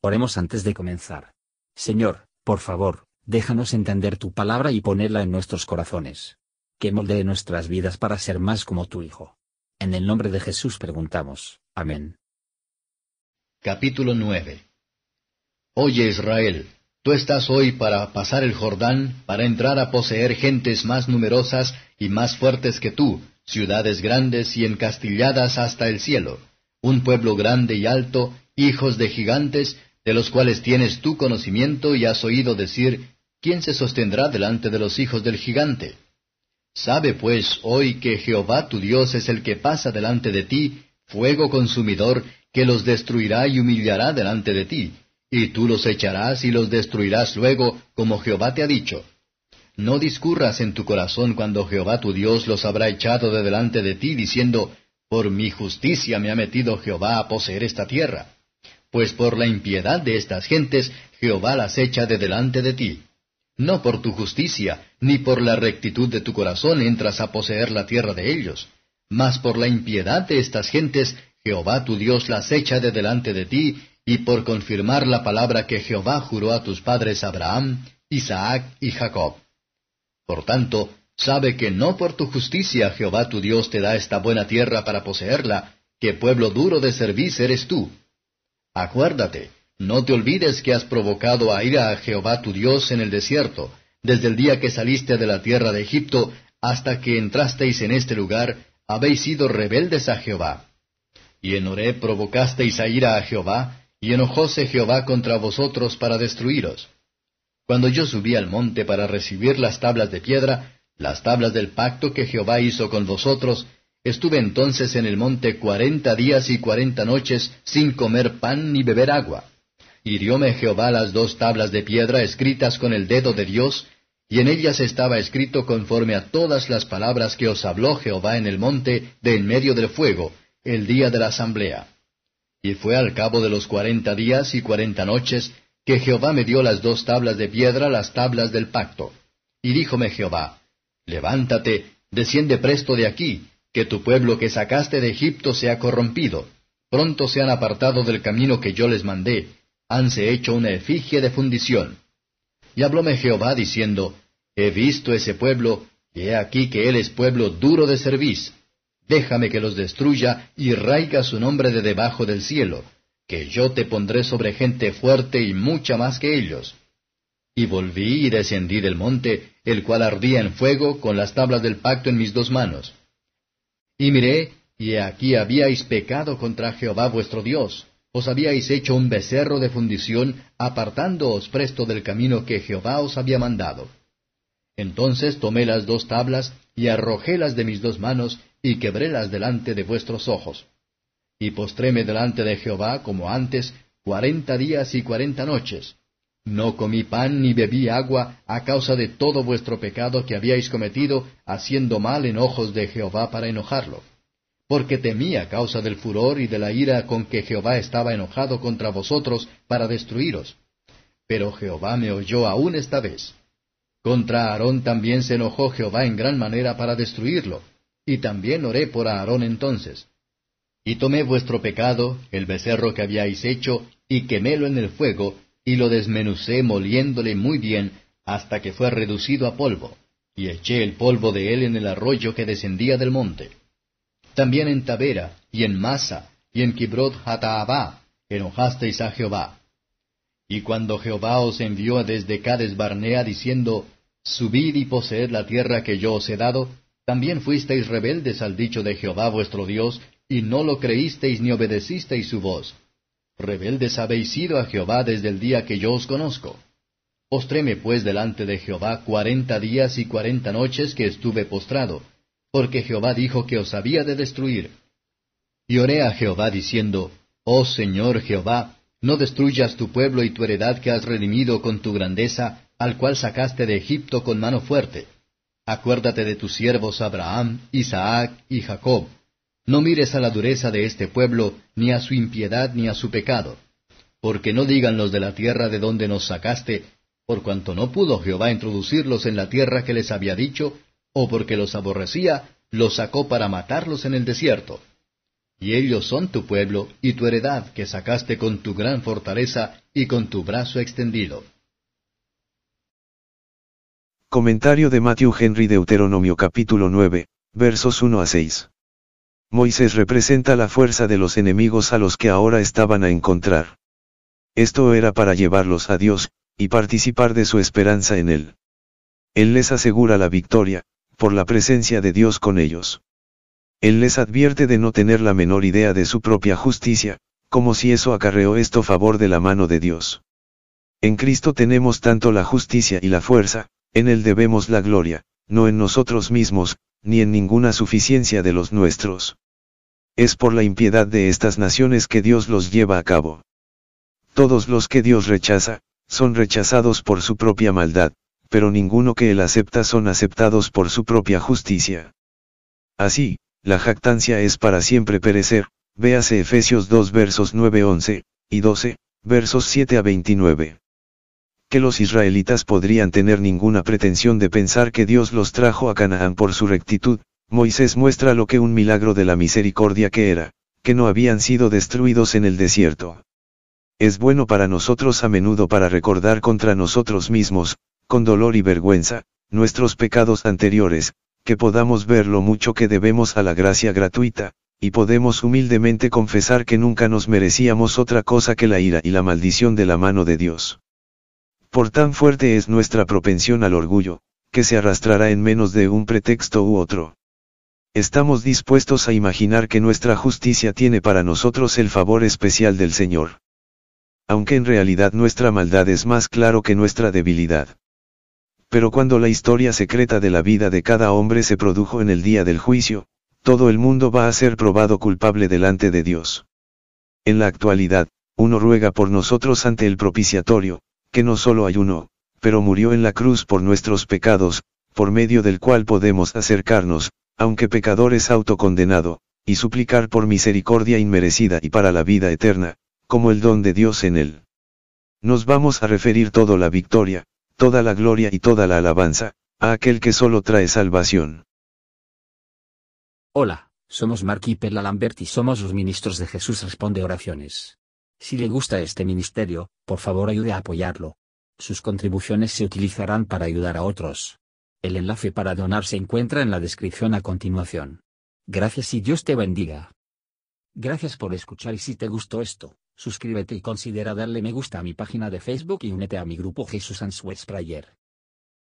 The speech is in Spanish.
Oremos antes de comenzar. Señor, por favor, déjanos entender tu palabra y ponerla en nuestros corazones. Que moldee nuestras vidas para ser más como tu Hijo. En el nombre de Jesús preguntamos. Amén. Capítulo 9 Oye Israel, tú estás hoy para pasar el Jordán, para entrar a poseer gentes más numerosas y más fuertes que tú, ciudades grandes y encastilladas hasta el cielo, un pueblo grande y alto, hijos de gigantes, de los cuales tienes tú conocimiento y has oído decir, ¿quién se sostendrá delante de los hijos del gigante? Sabe pues hoy que Jehová tu Dios es el que pasa delante de ti, fuego consumidor, que los destruirá y humillará delante de ti, y tú los echarás y los destruirás luego, como Jehová te ha dicho. No discurras en tu corazón cuando Jehová tu Dios los habrá echado de delante de ti, diciendo, Por mi justicia me ha metido Jehová a poseer esta tierra pues por la impiedad de estas gentes Jehová las echa de delante de ti. No por tu justicia, ni por la rectitud de tu corazón entras a poseer la tierra de ellos, mas por la impiedad de estas gentes Jehová tu Dios las echa de delante de ti, y por confirmar la palabra que Jehová juró a tus padres Abraham, Isaac y Jacob. Por tanto, sabe que no por tu justicia Jehová tu Dios te da esta buena tierra para poseerla, que pueblo duro de servicio eres tú, Acuérdate, no te olvides que has provocado a ira a Jehová tu Dios en el desierto, desde el día que saliste de la tierra de Egipto hasta que entrasteis en este lugar, habéis sido rebeldes a Jehová. Y en Oré provocasteis a ira a Jehová, y enojóse Jehová contra vosotros para destruiros. Cuando yo subí al monte para recibir las tablas de piedra, las tablas del pacto que Jehová hizo con vosotros, Estuve entonces en el monte cuarenta días y cuarenta noches sin comer pan ni beber agua. Hirióme Jehová las dos tablas de piedra escritas con el dedo de Dios, y en ellas estaba escrito conforme a todas las palabras que os habló Jehová en el monte de en medio del fuego, el día de la asamblea. Y fue al cabo de los cuarenta días y cuarenta noches que Jehová me dio las dos tablas de piedra, las tablas del pacto. Y díjome Jehová, Levántate, desciende presto de aquí, que tu pueblo que sacaste de Egipto se ha corrompido. Pronto se han apartado del camino que yo les mandé, hanse hecho una efigie de fundición. Y hablóme Jehová diciendo, He visto ese pueblo, y he aquí que él es pueblo duro de cerviz. Déjame que los destruya y raiga su nombre de debajo del cielo, que yo te pondré sobre gente fuerte y mucha más que ellos. Y volví y descendí del monte, el cual ardía en fuego, con las tablas del pacto en mis dos manos. Y miré, y aquí habíais pecado contra Jehová vuestro Dios. Os habíais hecho un becerro de fundición, apartándoos presto del camino que Jehová os había mandado. Entonces tomé las dos tablas, y arrojélas de mis dos manos, y quebrélas delante de vuestros ojos. Y postréme delante de Jehová, como antes, cuarenta días y cuarenta noches. No comí pan ni bebí agua a causa de todo vuestro pecado que habíais cometido, haciendo mal en ojos de Jehová para enojarlo. Porque temí a causa del furor y de la ira con que Jehová estaba enojado contra vosotros para destruiros. Pero Jehová me oyó aún esta vez. Contra Aarón también se enojó Jehová en gran manera para destruirlo, y también oré por Aarón entonces. Y tomé vuestro pecado, el becerro que habíais hecho, y quemélo en el fuego, y lo desmenucé moliéndole muy bien hasta que fue reducido a polvo, y eché el polvo de él en el arroyo que descendía del monte. También en Tabera, y en Masa, y en Kibrot Hataabá, enojasteis a Jehová. Y cuando Jehová os envió desde Cades Barnea diciendo, Subid y poseed la tierra que yo os he dado, también fuisteis rebeldes al dicho de Jehová vuestro Dios, y no lo creísteis ni obedecisteis su voz. Rebeldes habéis sido a Jehová desde el día que yo os conozco. Postréme pues delante de Jehová cuarenta días y cuarenta noches que estuve postrado, porque Jehová dijo que os había de destruir. Y oré a Jehová diciendo, Oh Señor Jehová, no destruyas tu pueblo y tu heredad que has redimido con tu grandeza, al cual sacaste de Egipto con mano fuerte. Acuérdate de tus siervos Abraham, Isaac y Jacob, no mires a la dureza de este pueblo, ni a su impiedad, ni a su pecado. Porque no digan los de la tierra de donde nos sacaste, por cuanto no pudo Jehová introducirlos en la tierra que les había dicho, o porque los aborrecía, los sacó para matarlos en el desierto. y ellos son tu pueblo y tu heredad que sacaste con tu gran fortaleza y con tu brazo extendido. Comentario de Matthew Henry Deuteronomio capítulo 9, versos 1 a 6. Moisés representa la fuerza de los enemigos a los que ahora estaban a encontrar. Esto era para llevarlos a Dios, y participar de su esperanza en Él. Él les asegura la victoria, por la presencia de Dios con ellos. Él les advierte de no tener la menor idea de su propia justicia, como si eso acarreó esto favor de la mano de Dios. En Cristo tenemos tanto la justicia y la fuerza, en Él debemos la gloria, no en nosotros mismos, ni en ninguna suficiencia de los nuestros. Es por la impiedad de estas naciones que Dios los lleva a cabo. Todos los que Dios rechaza, son rechazados por su propia maldad, pero ninguno que Él acepta son aceptados por su propia justicia. Así, la jactancia es para siempre perecer, véase Efesios 2 versos 9, 11, y 12, versos 7 a 29. Que los israelitas podrían tener ninguna pretensión de pensar que Dios los trajo a Canaán por su rectitud, Moisés muestra lo que un milagro de la misericordia que era, que no habían sido destruidos en el desierto. Es bueno para nosotros a menudo para recordar contra nosotros mismos, con dolor y vergüenza, nuestros pecados anteriores, que podamos ver lo mucho que debemos a la gracia gratuita, y podemos humildemente confesar que nunca nos merecíamos otra cosa que la ira y la maldición de la mano de Dios. Por tan fuerte es nuestra propensión al orgullo, que se arrastrará en menos de un pretexto u otro. Estamos dispuestos a imaginar que nuestra justicia tiene para nosotros el favor especial del Señor. Aunque en realidad nuestra maldad es más claro que nuestra debilidad. Pero cuando la historia secreta de la vida de cada hombre se produjo en el día del juicio, todo el mundo va a ser probado culpable delante de Dios. En la actualidad, uno ruega por nosotros ante el propiciatorio, que no solo hay uno, pero murió en la cruz por nuestros pecados, por medio del cual podemos acercarnos, aunque pecadores autocondenado, y suplicar por misericordia inmerecida y para la vida eterna, como el don de Dios en él. Nos vamos a referir todo la victoria, toda la gloria y toda la alabanza, a aquel que solo trae salvación. Hola, somos Mark y Perla Lambert y somos los ministros de Jesús Responde Oraciones. Si le gusta este ministerio, por favor ayude a apoyarlo. Sus contribuciones se utilizarán para ayudar a otros. El enlace para donar se encuentra en la descripción a continuación. Gracias y Dios te bendiga. Gracias por escuchar y si te gustó esto, suscríbete y considera darle me gusta a mi página de Facebook y únete a mi grupo Jesús Answers Prayer.